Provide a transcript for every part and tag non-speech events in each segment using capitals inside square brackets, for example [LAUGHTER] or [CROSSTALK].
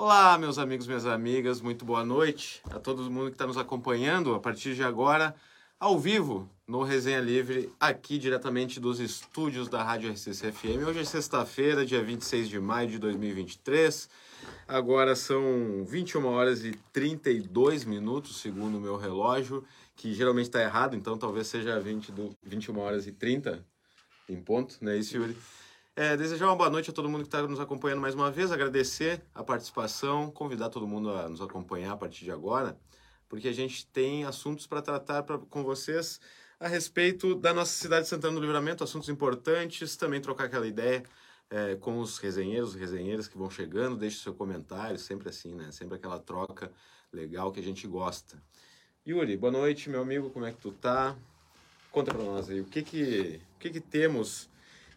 Olá, meus amigos, minhas amigas, muito boa noite a todo mundo que está nos acompanhando a partir de agora, ao vivo, no Resenha Livre, aqui diretamente dos estúdios da Rádio RCC FM. Hoje é sexta-feira, dia 26 de maio de 2023. Agora são 21 horas e 32 minutos, segundo o meu relógio, que geralmente está errado, então talvez seja 20 do, 21 horas e 30 em ponto, não é isso, Yuri? É, desejar uma boa noite a todo mundo que está nos acompanhando mais uma vez, agradecer a participação, convidar todo mundo a nos acompanhar a partir de agora, porque a gente tem assuntos para tratar pra, com vocês a respeito da nossa cidade de Santana do Livramento, assuntos importantes, também trocar aquela ideia é, com os resenheiros, resenheiras que vão chegando, deixe seu comentário, sempre assim, né? Sempre aquela troca legal que a gente gosta. Yuri, boa noite, meu amigo, como é que tu tá? Conta para nós aí, o que que, o que que temos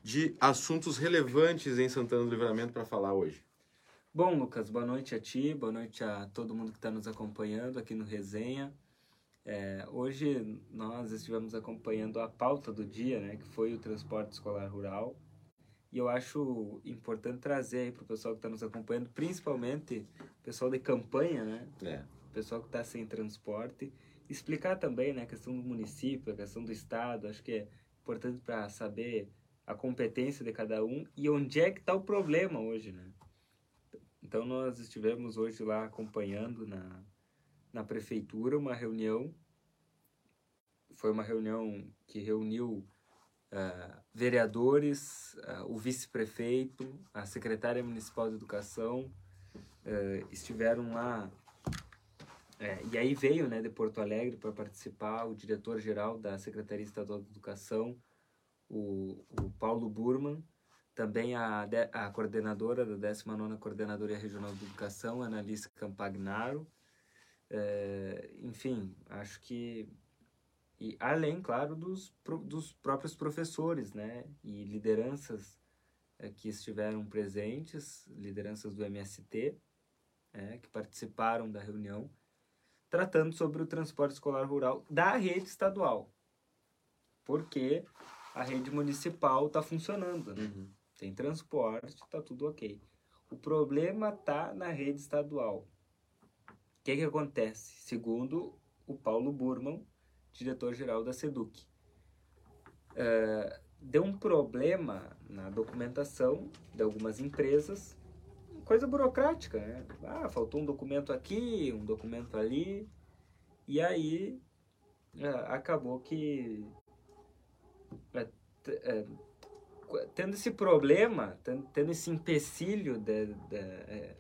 de assuntos relevantes em Santana do Livramento para falar hoje. Bom, Lucas, boa noite a ti, boa noite a todo mundo que está nos acompanhando aqui no Resenha. É, hoje nós estivemos acompanhando a pauta do dia, né, que foi o transporte escolar rural. E eu acho importante trazer para o pessoal que está nos acompanhando, principalmente o pessoal de campanha, né? É. O pessoal que está sem transporte. Explicar também né, a questão do município, a questão do estado. Acho que é importante para saber a competência de cada um e onde é que está o problema hoje, né? Então nós estivemos hoje lá acompanhando na, na prefeitura uma reunião, foi uma reunião que reuniu uh, vereadores, uh, o vice-prefeito, a secretária municipal de educação, uh, estiveram lá é, e aí veio né, de Porto Alegre para participar o diretor-geral da Secretaria Estadual de Educação, o, o Paulo Burman, também a, a coordenadora da 19ª Coordenadoria Regional de Educação, Annalise Campagnaro. É, enfim, acho que... E além, claro, dos, dos próprios professores, né? E lideranças é, que estiveram presentes, lideranças do MST, é, que participaram da reunião, tratando sobre o transporte escolar rural da rede estadual. Porque a rede municipal está funcionando. Né? Uhum. Tem transporte, está tudo ok. O problema está na rede estadual. O que, que acontece? Segundo o Paulo Burman, diretor-geral da SEDUC. Uh, deu um problema na documentação de algumas empresas, coisa burocrática, né? Ah, faltou um documento aqui, um documento ali, e aí uh, acabou que tendo esse problema, tendo esse empecilho de, de, é,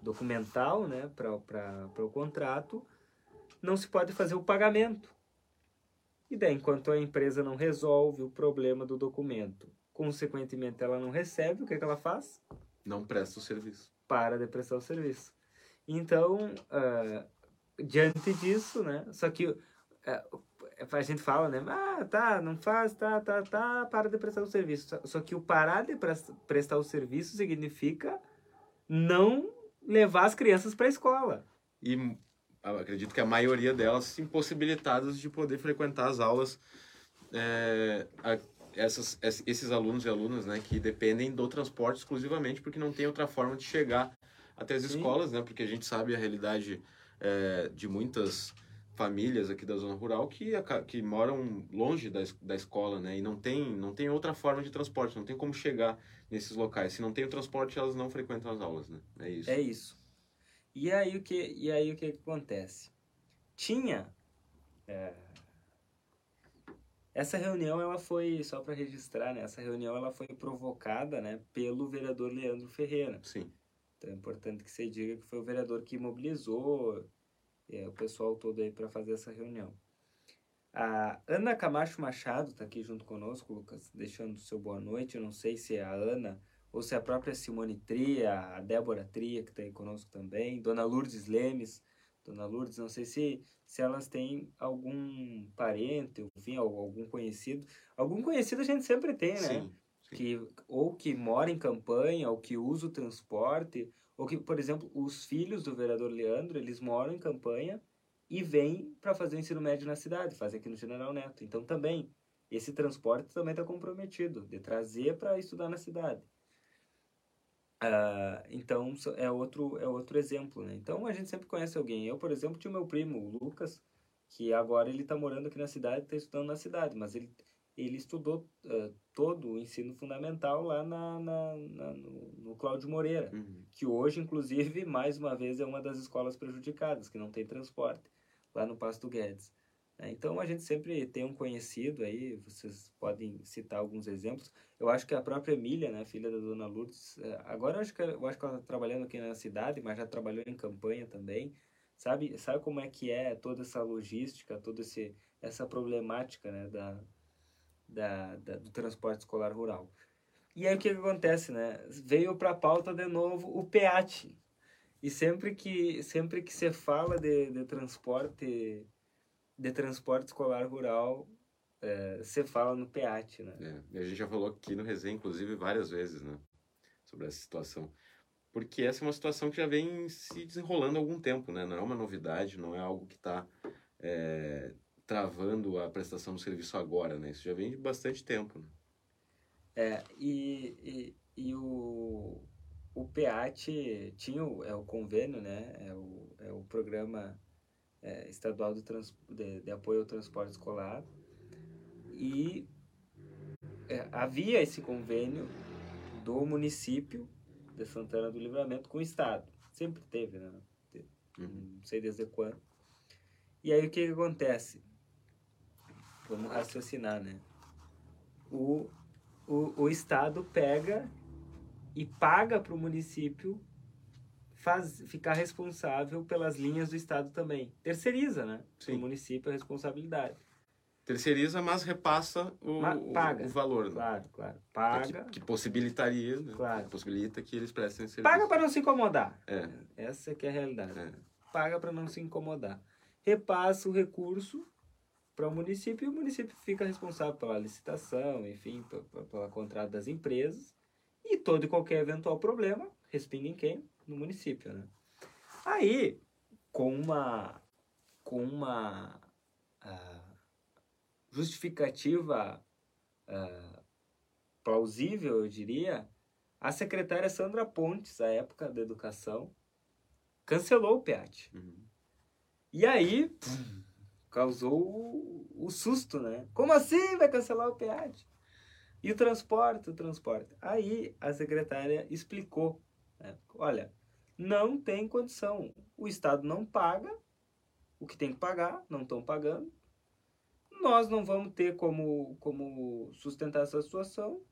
documental né, para o contrato, não se pode fazer o pagamento. E daí, enquanto a empresa não resolve o problema do documento, consequentemente ela não recebe, o que, é que ela faz? Não presta o serviço. Para de prestar o serviço. Então, uh, diante disso, né, só que uh, a gente fala, né? Ah, tá, não faz, tá, tá, tá, para de prestar o serviço. Só que o parar de prestar o serviço significa não levar as crianças para a escola. E acredito que a maioria delas impossibilitadas de poder frequentar as aulas. É, a, essas, esses alunos e alunas, né, que dependem do transporte exclusivamente porque não tem outra forma de chegar até as Sim. escolas, né? Porque a gente sabe a realidade é, de muitas famílias aqui da zona rural que, que moram longe da, da escola, né? E não tem, não tem outra forma de transporte, não tem como chegar nesses locais. Se não tem o transporte, elas não frequentam as aulas, né? É isso. É isso. E aí o que, e aí, o que acontece? Tinha... É... Essa reunião, ela foi, só para registrar, né? Essa reunião, ela foi provocada, né? Pelo vereador Leandro Ferreira. Sim. Então é importante que você diga que foi o vereador que mobilizou é, o pessoal todo aí para fazer essa reunião. A Ana Camacho Machado está aqui junto conosco, Lucas, deixando o seu boa noite. Eu não sei se é a Ana ou se é a própria Simone Tria, a Débora Tria, que está aí conosco também, Dona Lourdes Lemes. Dona Lourdes, não sei se, se elas têm algum parente, enfim, algum conhecido. Algum conhecido a gente sempre tem, né? Sim, Que, ou que mora em campanha, ou que usa o transporte, ou que, por exemplo, os filhos do vereador Leandro, eles moram em campanha e vêm para fazer o ensino médio na cidade, fazem aqui no General Neto. Então também, esse transporte também está comprometido, de trazer para estudar na cidade. Uh, então é outro é outro exemplo né então a gente sempre conhece alguém eu por exemplo tinha meu primo o Lucas que agora ele está morando aqui na cidade está estudando na cidade mas ele ele estudou uh, todo o ensino fundamental lá na, na, na no, no Cláudio Moreira Uhum. que hoje inclusive mais uma vez é uma das escolas prejudicadas que não tem transporte lá no Pasto Guedes né? então a gente sempre tem um conhecido aí vocês podem citar alguns exemplos eu acho que a própria Emília, né, filha da dona Lourdes, agora eu acho que, eu acho que ela está trabalhando aqui na cidade, mas já trabalhou em campanha também. Sabe, sabe como é que é toda essa logística, toda esse, essa problemática né, da, da, da, do transporte escolar rural. E aí o que, que acontece, né? Veio para a pauta de novo o PEAT. E sempre que, sempre que você fala de, de transporte de transporte escolar rural, é, você fala no PEAT, né? É, a gente já falou aqui no Resenha, inclusive, várias vezes, né? Sobre essa situação. Porque essa é uma situação que já vem se desenrolando há algum tempo, né? Não é uma novidade, não é algo que está é, travando a prestação do serviço agora, né? Isso já vem de bastante tempo. Né? É, e, e, e o, o PEAT tinha o, é o convênio, né? É o, é o programa é, estadual do trans, de, de apoio ao transporte escolar e é, havia esse convênio do município de Santana do Livramento com o Estado. Sempre teve, né? Uhum. Não sei desde quando. E aí o que, que acontece? Vamos raciocinar, né? O, o, o Estado pega e paga para o município faz, ficar responsável pelas linhas do Estado também. Terceiriza, né? Sim. O município a responsabilidade. Terceiriza, mas repassa o, Ma- o- paga. o valor. Né? Claro, claro. É Paga. Que, que possibilitaria, né? Claro. Que possibilita que eles prestem serviço. Paga para não se incomodar. É. Essa que é a realidade. É. Paga para não se incomodar. Repassa o recurso para o município e o município fica responsável pela licitação, enfim, pe- pe- pela contrato das empresas. E todo e qualquer eventual problema respinga em quem? No município, né? Aí, com uma, com uma ah, justificativa ah, plausível, eu diria, a secretária Sandra Pontes, à época da educação, cancelou o PEAT. Uhum. E aí, pum, causou o, o susto, né? Como assim vai cancelar o PEAT? E o transporte, o transporte. Aí a secretária explicou, né? olha, não tem condição. O Estado não paga o que tem que pagar, não estão pagando. Nós não vamos ter como, como sustentar essa situação.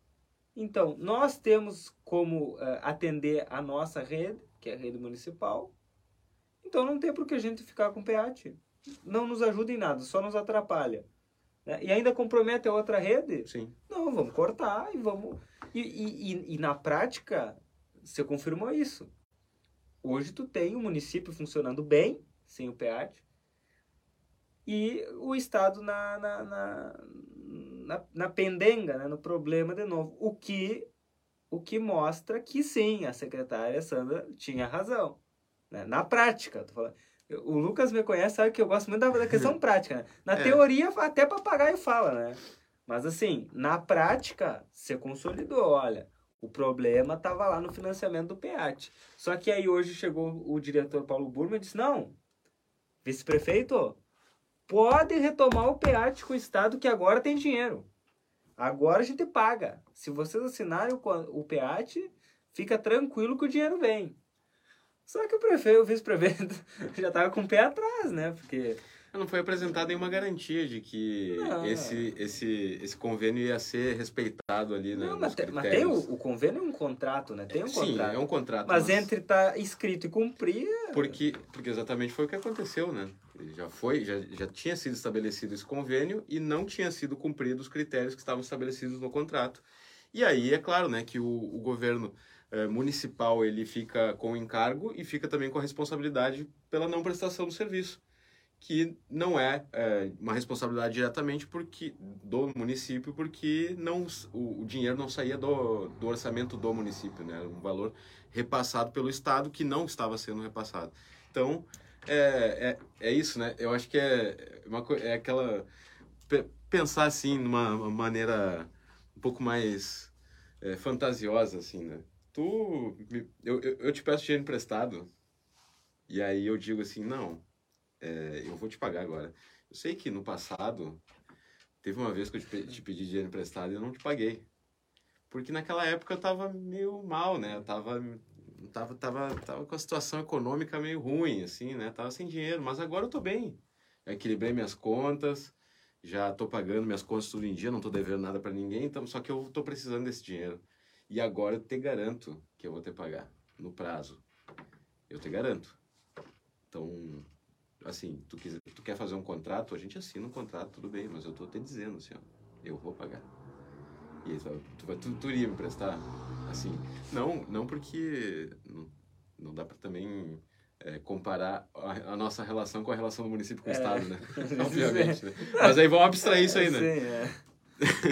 Então, nós temos como eh, atender a nossa rede, que é a rede municipal. Então, não tem por que a gente ficar com PEAT. Não nos ajuda em nada, só nos atrapalha. né? E ainda compromete a outra rede? Sim. Não, vamos cortar e vamos. E, e, e, e na prática, você confirmou isso. Hoje tu tem o município funcionando bem, sem o PEAT, e o Estado na, na, na, na, na pendenga, né, no problema de novo. O que, o que mostra que sim, a secretária Sandra tinha razão. Né? Na prática, tô falando. O Lucas me conhece, sabe que eu gosto muito da, da questão [LAUGHS] prática. Né? Na É. teoria, até papagaio fala, né? Mas assim, na prática, você consolidou, olha, o problema estava lá no financiamento do PEAT. Só que aí hoje chegou o diretor Paulo Burma e disse, não, vice-prefeito, pode retomar o PEAT com o Estado que agora tem dinheiro. Agora a gente paga. Se vocês assinarem o, o PEAT, fica tranquilo que o dinheiro vem. Só que o prefeito, o vice-prefeito, [LAUGHS] já estava com o pé atrás, né? Porque Não foi apresentada nenhuma garantia de que Não. esse, esse, esse convênio ia ser respeitado ali, né? Não, mas, tem, mas tem o, o convênio é um contrato, né? Tem um Sim, contrato. é um contrato. Mas entre estar escrito e cumprir, Porque, porque exatamente foi o que aconteceu, né? Já foi, já, já tinha sido estabelecido esse convênio e não tinha sido cumprido os critérios que estavam estabelecidos no contrato. E aí, é claro, né, que o, o governo eh, municipal ele fica com o encargo e fica também com a responsabilidade pela não prestação do serviço, que não é, eh, uma responsabilidade diretamente porque do município, porque não o, o dinheiro não saía do, do orçamento do município, né? Um valor repassado pelo Estado que não estava sendo repassado. Então, é, é, é isso, né? Eu acho que é, uma, co- é aquela. pe- Pensar assim, numa uma maneira um pouco mais é, fantasiosa, assim, né? Tu. Eu, eu, eu te peço dinheiro emprestado. E aí eu digo assim, não, é, eu vou te pagar agora. Eu sei que no passado, teve uma vez que eu te, te pedi dinheiro emprestado e eu não te paguei. Porque naquela época eu tava meio mal, né? Eu tava, tava, tava, tava com a situação econômica meio ruim, assim, né? Tava sem dinheiro, mas agora eu tô bem. Eu equilibrei minhas contas, já tô pagando minhas contas tudo em dia, não tô devendo nada para ninguém, então só que eu tô precisando desse dinheiro. E agora eu te garanto que eu vou te pagar no prazo. Eu te garanto. Então, assim, tu, quiser, tu quer fazer um contrato, a gente assina um contrato, tudo bem, mas eu tô te dizendo assim, ó, eu vou pagar. E aí tu vai, tu, tu, iria me prestar? Assim, não, não porque não, não dá para também é, comparar a, a, nossa relação com a relação do município com o é. Estado, né? [LAUGHS] Obviamente, né? Mas aí vamos abstrair isso aí, né? Sim, é.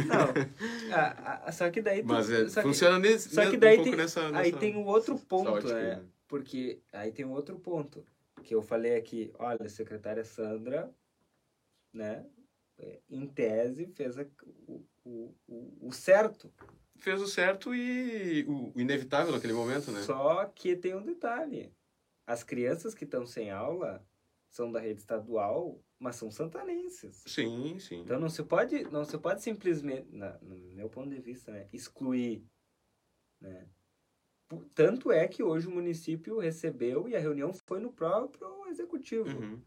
Não, [LAUGHS] a, a, só que daí... Mas é, funciona que, nesse, só que daí um tem, nessa, nessa, Aí tem um outro ponto, é, né? porque aí tem um outro ponto que eu falei aqui, olha, a secretária Sandra, né, é, em tese, fez a, o, o, o, certo. Fez o certo e o, o inevitável naquele momento, né? Só que tem um detalhe. As crianças que estão sem aula são da rede estadual, mas são santanenses. Sim, sim. Então não se pode, não se pode simplesmente, na, no meu ponto de vista, né, excluir, né? Tanto é que hoje o município recebeu e a reunião foi no próprio executivo. Uhum.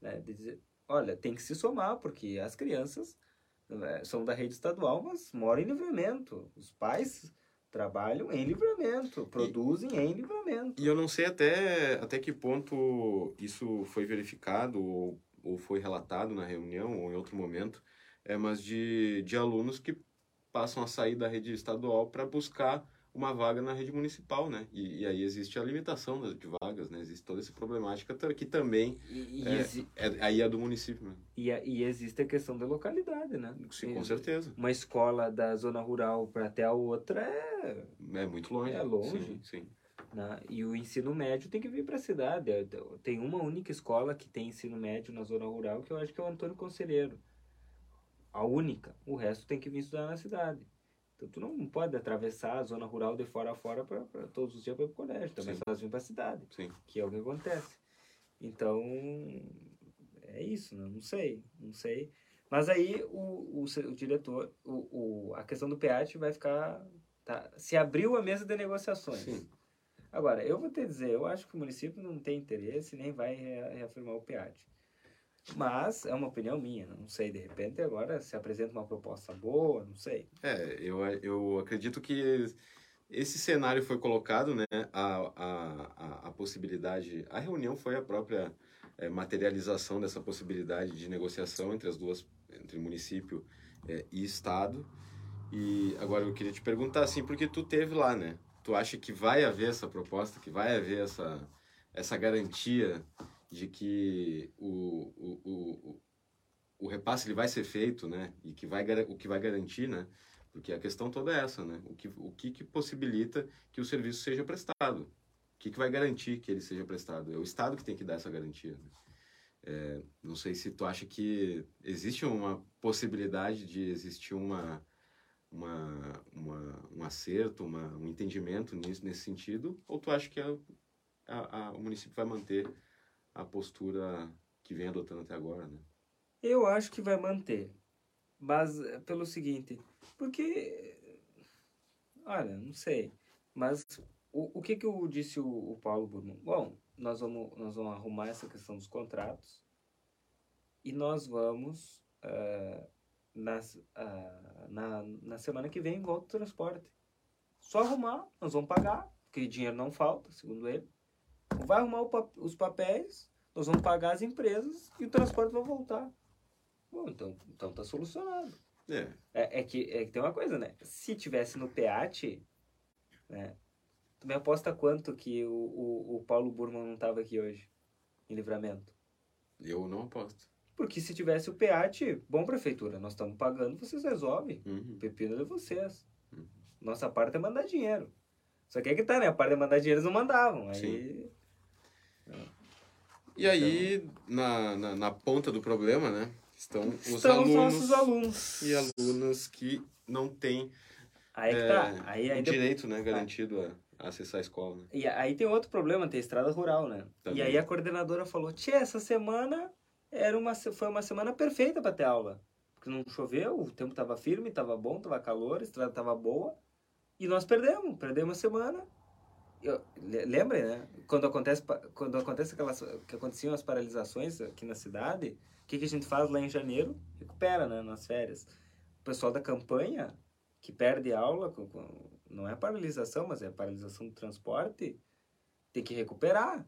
Né, dizer, olha, tem que se somar, porque as crianças né, são da rede estadual, mas moram em livramento. Os pais trabalham em livramento, produzem e, em livramento. E eu não sei até, até que ponto isso foi verificado ou, ou foi relatado na reunião ou em outro momento, é, mas de, de alunos que passam a sair da rede estadual para buscar uma vaga na rede municipal, né? E, e, aí existe a limitação de vagas, né? Existe toda essa problemática que também e, e é, exi... é, aí é do município. Né? E, e existe a questão da localidade, né? Sim, com certeza. Uma escola da zona rural para até a outra é... É muito longe. É longe. Sim, sim. Né? E o ensino médio tem que vir para a cidade. É, tem uma única escola que tem ensino médio na zona rural, que eu acho que é o Antônio Conselheiro. A única. O resto tem que vir estudar na cidade. Então, tu não pode atravessar a zona rural de fora a fora para todos os dias para o colégio, também Sim. sozinho para a cidade, Sim. que é o que acontece. Então, é isso, né? não sei, não sei. Mas aí o, o, o diretor, o, o, a questão do PEAT vai ficar. Tá, se abriu a mesa de negociações. Sim. Agora, eu vou te dizer, eu acho que o município não tem interesse nem vai reafirmar o PEAT. Mas é uma opinião minha, não sei, de repente agora se apresenta uma proposta boa, não sei. É, eu, eu acredito que esse cenário foi colocado, né, a, a, a, possibilidade, a reunião foi a própria é, materialização dessa possibilidade de negociação entre as duas, entre município é, e Estado. E agora eu queria te perguntar, assim, porque tu teve lá, né? Tu acha que vai haver essa proposta, que vai haver essa, essa garantia de que o, o, o, o repasse ele vai ser feito, né? E que vai, o que vai garantir, né? Porque a questão toda é essa, né? O que, o que, que possibilita que o serviço seja prestado? O que, que vai garantir que ele seja prestado? É o Estado que tem que dar essa garantia. Né? É, não sei se tu acha que existe uma possibilidade de existir uma, uma, uma um acerto, uma, um entendimento nisso, nesse sentido, ou tu acha que a, a, a, o município vai manter a postura que vem adotando até agora, né? Eu acho que vai manter. Mas é pelo seguinte, porque olha, não sei, mas o, o que que eu disse o, o Paulo Burman? Bom, nós vamos nós vamos arrumar essa questão dos contratos e nós vamos uh, nas, uh, na, na semana que vem volta o transporte. Só arrumar, nós vamos pagar, porque dinheiro não falta, segundo ele. Vai arrumar os papéis, nós vamos pagar as empresas e o transporte vai voltar. Bom, então, então tá solucionado. É. É, é, que, é que tem uma coisa, né? Se tivesse no PEAT, né? Tu me aposta quanto que o, o, o Paulo Burman não tava aqui hoje, em livramento? Eu não aposto. Porque se tivesse o PEAT, bom, prefeitura, nós estamos pagando, vocês resolvem. Uhum. O pepino é de vocês. Uhum. Nossa parte é mandar dinheiro. Só que é que tá, né? A parte de mandar dinheiro eles não mandavam. Aí... Sim. E aí, na, na, na, ponta do problema, né? Estão os Estão alunos, nossos alunos. E alunas que não têm aí é que tá. aí, aí direito né, garantido a, acessar a escola, né? E aí tem outro problema, tem estrada rural, né? Também. E aí a coordenadora falou, tia, essa semana era uma, foi uma semana perfeita para ter aula. Porque não choveu, o tempo tava firme, tava bom, tava calor, a estrada tava boa. E nós perdemos, perdemos a semana. Eu, né? Quando acontece, quando acontece aquelas, que aconteciam as paralisações aqui na cidade, o que, que a gente faz lá em janeiro? Recupera, né? Nas férias. O pessoal da campanha, que perde aula, com- com- não é paralisação, mas é paralisação do transporte, tem que recuperar.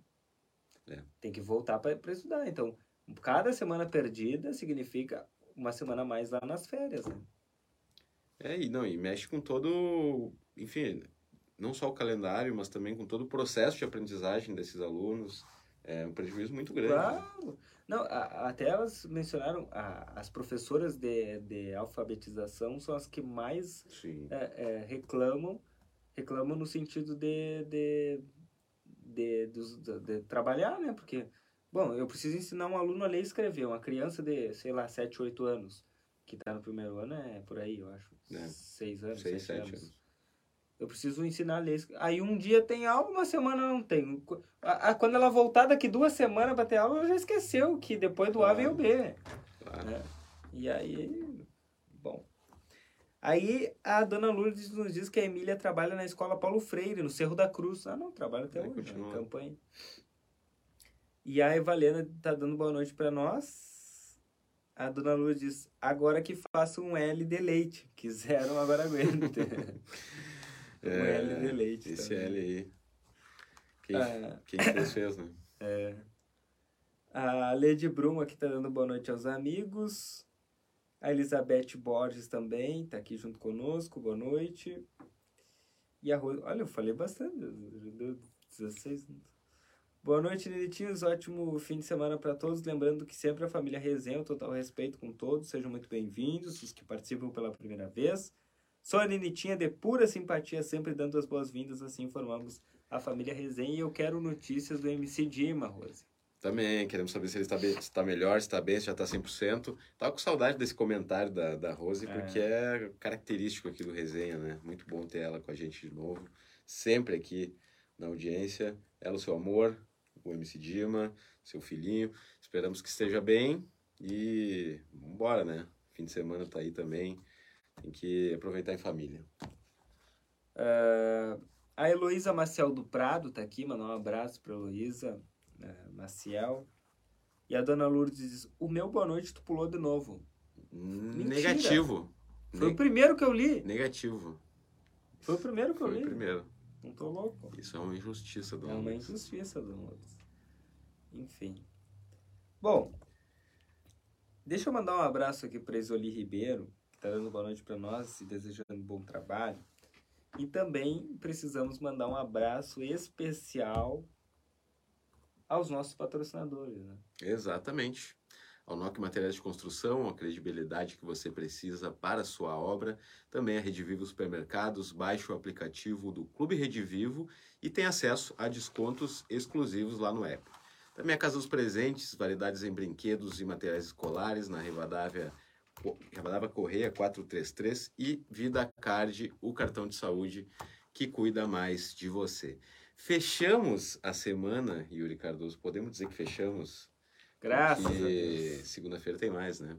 É. Tem que voltar para estudar. Então, cada semana perdida significa uma semana mais lá nas férias, né? É, e não, e mexe com todo, enfim, não só o calendário, mas também com todo o processo de aprendizagem desses alunos. É um prejuízo muito grande. né? Claro. Não, a- até elas mencionaram, a- as professoras de, de alfabetização são as que mais é, é, reclamam, reclamam no sentido de, de, de, de, de trabalhar, né? Porque, bom, eu preciso ensinar um aluno a ler e escrever, uma criança de, sei lá, 7, 8 anos, que está no primeiro ano, é por aí, eu acho, É. 6 anos, Seis, 7 sete anos. anos. Eu preciso ensinar a ler. Aí um dia tem aula, uma semana não tem. A- a- Quando ela voltar daqui duas semanas para ter aula, ela já esqueceu que depois do A vem o B. Claro. né? E aí, bom. Aí a dona Lourdes nos diz que a Emília trabalha na escola Paulo Freire, no Cerro da Cruz. Ah, não, trabalha até Aí hoje, continua. na campanha. E a Evalena tá dando boa noite para nós. A dona Lourdes diz, agora que faço um L de leite. [LAUGHS] Quiseram, agora aguente. [LAUGHS] um É, L de leite. Esse também. L aí. Quem, Ah. quem fez, fez, né? [LAUGHS] É. A Lady Brum aqui tá dando boa noite aos amigos. A Elizabeth Borges também tá aqui junto conosco, boa noite. E a Rose, olha, eu falei bastante, deu 16 minutos. Boa noite, Nenitinhos, ótimo fim de semana para todos. Lembrando que sempre a família resenha, o total respeito com todos, sejam muito bem-vindos, os que participam pela primeira vez. Sou a Nenitinha de pura simpatia, sempre dando as boas-vindas, assim informamos a família resenha. E eu quero notícias do MC Dima, Rose. Também queremos saber se ele está, bem, se está melhor, se está bem, se já está 100%. Tava com saudade desse comentário da, da Rose, É. porque é característico aqui do Resenha, né? Muito bom ter ela com a gente de novo. Sempre aqui na audiência. Ela, o seu amor, o MC Dima, seu filhinho. Esperamos que esteja bem e vambora, né? Fim de semana tá aí também. Tem que aproveitar em família. Ah, a Heloísa Maciel do Prado tá aqui, mandar um abraço pra Heloísa eh, Maciel. E a dona Lourdes diz: O meu boa noite tu pulou de novo. Negativo. Foi Ne- o primeiro que eu li. Negativo. Foi o primeiro que eu Foi li. o primeiro. Não tô louco. Isso é uma injustiça do É uma injustiça, dona Lourdes. Enfim. Bom, deixa eu mandar um abraço aqui pra Isoli Ribeiro, que tá dando boa noite pra nós e desejando um bom trabalho. E também precisamos mandar um abraço especial aos nossos patrocinadores, né? Exatamente. Ao NOC Materiais de Construção, a credibilidade que você precisa para a sua obra. Também a Rede Vivo Supermercados. Baixe o aplicativo do Clube Rede Vivo e tem acesso a descontos exclusivos lá no app. Também a Casa dos Presentes, variedades em brinquedos e materiais escolares na Rivadavia, Rivadavia Correia 433 e Vida Card, o cartão de saúde que cuida mais de você. Fechamos a semana, Yuri Cardoso. Podemos dizer que fechamos? Graças a Deus. segunda-feira tem mais, né?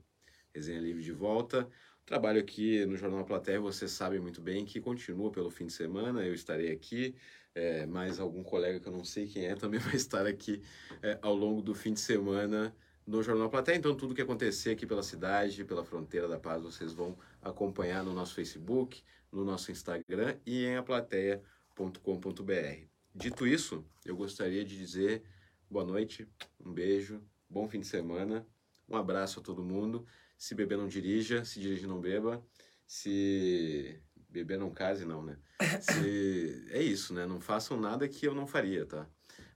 Resenha Livre de volta. Trabalho aqui no Jornal Platéia, você sabe muito bem que continua pelo fim de semana. Eu estarei aqui, é, mais algum colega que eu não sei quem é também [LAUGHS] vai estar aqui é, ao longo do fim de semana no Jornal Platéia. Então, tudo que acontecer aqui pela cidade, pela fronteira da paz, vocês vão acompanhar no nosso Facebook, no nosso Instagram e em aplateia.com.br. Dito isso, eu gostaria de dizer boa noite, um beijo, bom fim de semana, um abraço a todo mundo. Se beber não dirija, se dirige não beba, se beber não case não, né? [LAUGHS] Se... É isso, né? Não façam nada que eu não faria, tá?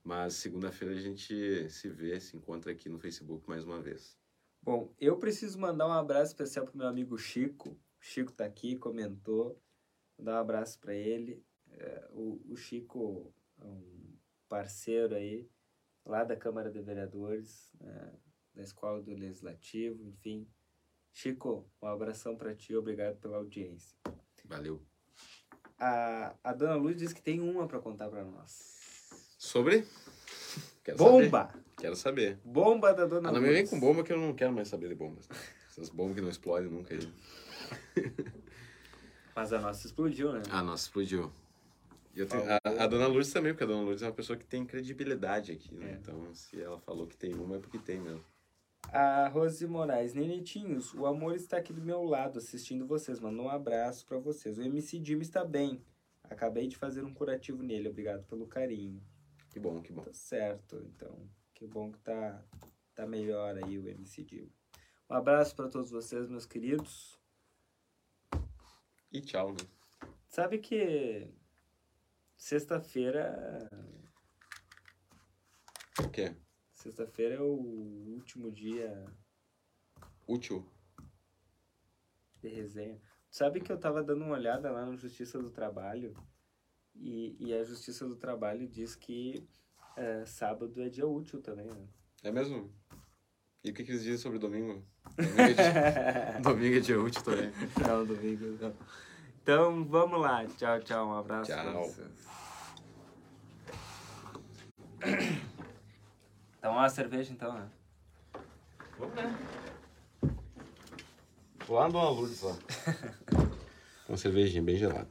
Mas segunda-feira a gente se vê, se encontra aqui no Facebook mais uma vez. Bom, eu preciso mandar um abraço especial pro meu amigo Chico. O Chico tá aqui, comentou. Vou dar um abraço para ele. É, o, o Chico é um parceiro aí, lá da Câmara de Vereadores, né, da Escola do Legislativo, enfim. Chico, um abração para ti, obrigado pela audiência. Valeu. a, a dona Luz disse que tem uma para contar para nós. Sobre? Quero bomba! Saber. Quero saber. Bomba da dona ah, não Luz. me vem com bomba que eu não quero mais saber de bombas. Essas bombas que não explodem nunca. Mas a nossa explodiu, né? A nossa explodiu. Tenho, a, a, dona Lourdes também, porque a dona Lourdes é uma pessoa que tem credibilidade aqui, né? É. Então, se ela falou que tem uma, é porque tem mesmo. A Rose Moraes, Nenetinhos, o amor está aqui do meu lado assistindo vocês. Mandou um abraço para vocês. O MC Jimmy está bem. Acabei de fazer um curativo nele. Obrigado pelo carinho. Que bom, que bom. Tá certo, então. Que bom que tá, tá melhor aí o MC Jimmy. Um abraço para todos vocês, meus queridos. E tchau, né? Sabe que sexta-feira. O quê? Sexta-feira é o último dia. Útil? De resenha. Sabe que eu tava dando uma olhada lá no Justiça do Trabalho e, e a Justiça do Trabalho diz que é, sábado é dia útil também, né? É mesmo? E o que, que eles dizem sobre domingo? Domingo é dia, domingo é dia útil também. Não, domingo não. Então vamos lá. Tchau, tchau. Um abraço tchau. pra vocês. [COUGHS] Então uma cerveja então, né? Vamos né? Lá no Lourdes lá. Uma cervejinha bem gelada.